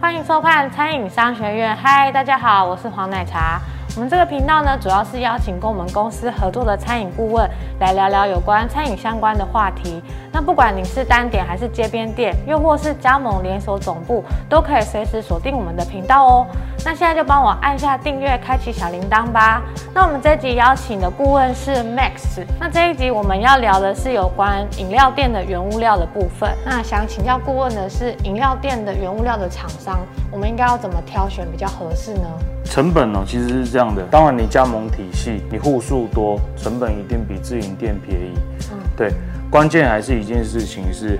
欢迎收看餐饮商学院。嗨，大家好，我是黄奶茶。我们这个频道呢，主要是邀请跟我们公司合作的餐饮顾问来聊聊有关餐饮相关的话题。那不管你是单点还是街边店，又或是加盟连锁总部，都可以随时锁定我们的频道哦。那现在就帮我按下订阅，开启小铃铛吧。那我们这集邀请的顾问是 Max。那这一集我们要聊的是有关饮料店的原物料的部分。那想请教顾问的是，饮料店的原物料的厂商，我们应该要怎么挑选比较合适呢？成本呢，其实是这样的。当然，你加盟体系，你户数多，成本一定比自营店便宜。嗯，对。关键还是一件事情是，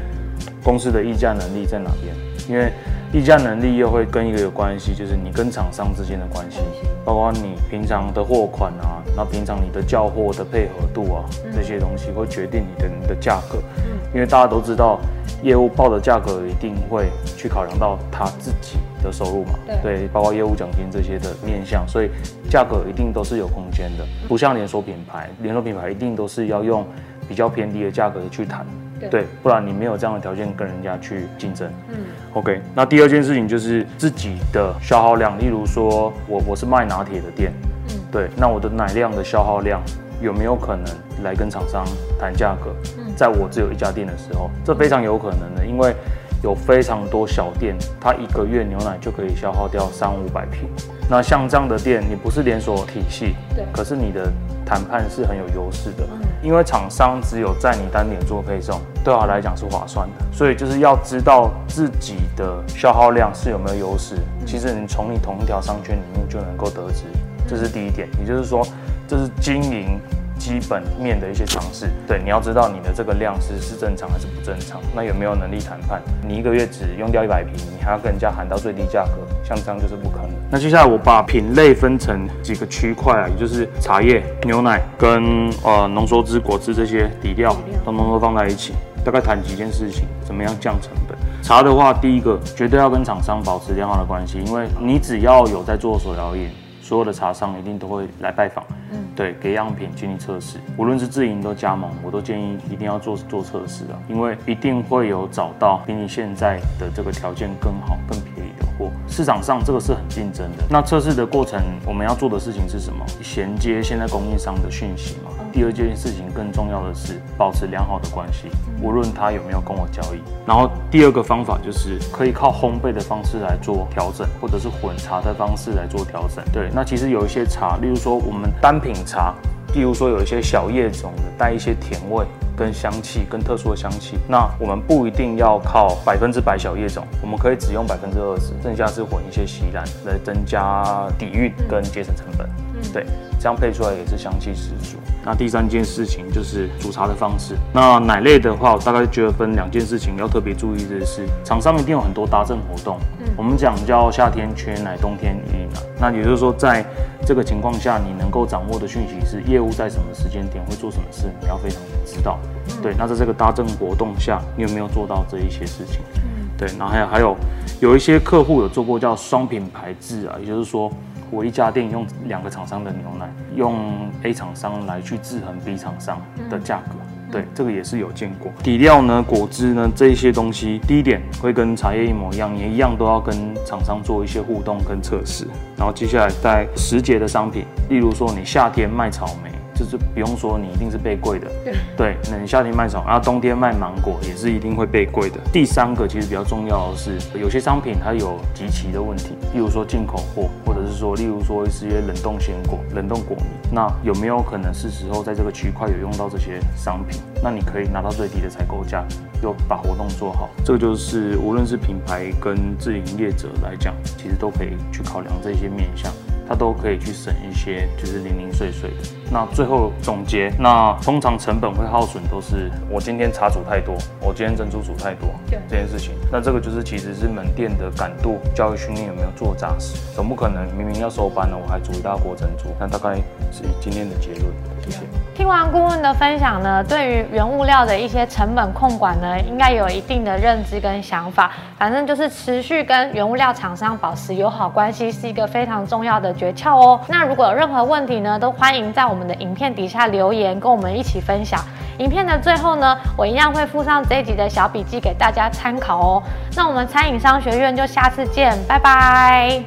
公司的议价能力在哪边？因为议价能力又会跟一个有关系，就是你跟厂商之间的关系，包括你平常的货款啊，那平常你的叫货的配合度啊，这些东西会决定你的你的价格。嗯，因为大家都知道，业务报的价格一定会去考量到他自己的收入嘛，对，包括业务奖金这些的面向，所以价格一定都是有空间的，不像连锁品牌，连锁品牌一定都是要用比较偏低的价格去谈。对，不然你没有这样的条件跟人家去竞争。嗯，OK。那第二件事情就是自己的消耗量，例如说我我是卖拿铁的店，嗯，对，那我的奶量的消耗量有没有可能来跟厂商谈价格？嗯，在我只有一家店的时候，这非常有可能的，因为有非常多小店，它一个月牛奶就可以消耗掉三五百瓶。那像这样的店，你不是连锁体系，对，可是你的谈判是很有优势的。因为厂商只有在你单点做配送，对他来讲是划算的，所以就是要知道自己的消耗量是有没有优势。其实你从你同一条商圈里面就能够得知，这是第一点。也就是说，这是经营。基本面的一些尝试，对，你要知道你的这个量是是正常还是不正常，那有没有能力谈判？你一个月只用掉一百瓶，你还要跟人家喊到最低价格，像这样就是不可能。那接下来我把品类分成几个区块啊，也就是茶叶、牛奶跟呃浓缩汁、果汁这些底料，统统都放在一起，大概谈几件事情，怎么样降成本？茶的话，第一个绝对要跟厂商保持良好的关系，因为你只要有在做手摇饮。所有的茶商一定都会来拜访，嗯，对，给样品进行测试。无论是自营都加盟，我都建议一定要做做测试啊，因为一定会有找到比你现在的这个条件更好、更便宜的货。市场上这个是很竞争的。那测试的过程，我们要做的事情是什么？衔接现在供应商的讯息嘛。第二件事情更重要的是保持良好的关系，无论他有没有跟我交易。然后第二个方法就是可以靠烘焙的方式来做调整，或者是混茶的方式来做调整。对，那其实有一些茶，例如说我们单品茶，例如说有一些小叶种的带一些甜味跟香气，跟特殊的香气，那我们不一定要靠百分之百小叶种，我们可以只用百分之二十，剩下是混一些锡兰来增加底蕴跟节省成本。对，这样配出来也是香气十足。那第三件事情就是煮茶的方式。那奶类的话，我大概觉得分两件事情要特别注意的是，厂商一定有很多搭赠活动。嗯，我们讲叫夏天缺奶，冬天余奶。那也就是说，在这个情况下，你能够掌握的讯息是业务在什么时间点会做什么事，你要非常知道。对，那在这个搭赠活动下，你有没有做到这一些事情？嗯，对。然后还有还有，有一些客户有做过叫双品牌制啊，也就是说。我一家店用两个厂商的牛奶，用 A 厂商来去制衡 B 厂商的价格，对，这个也是有见过。底料呢，果汁呢，这一些东西，第一点会跟茶叶一模一样，也一样都要跟厂商做一些互动跟测试。然后接下来在时节的商品，例如说你夏天卖草莓。就是不用说，你一定是被贵的。对对，那你夏天卖草，然后冬天卖芒果也是一定会被贵的。第三个其实比较重要的是，有些商品它有集齐的问题，例如说进口货，或只是说，例如说一些冷冻鲜果、冷冻果泥，那有没有可能是时候在这个区块有用到这些商品？那你可以拿到最低的采购价，又把活动做好。这个就是无论是品牌跟自营业者来讲，其实都可以去考量这些面向。它都可以去省一些，就是零零碎碎的。那最后总结，那通常成本会耗损都是我今天茶煮太多，我今天珍珠煮太多，这件事情。那这个就是其实是门店的感度、教育训练有没有做扎实。总不可能明明要收班了，我还煮一大锅珍珠。那大概是今天的结论。谢谢。听完顾问的分享呢，对于原物料的一些成本控管呢，应该有一定的认知跟想法。反正就是持续跟原物料厂商保持友好关系，是一个非常重要的。诀窍哦。那如果有任何问题呢，都欢迎在我们的影片底下留言，跟我们一起分享。影片的最后呢，我一样会附上这一集的小笔记给大家参考哦。那我们餐饮商学院就下次见，拜拜。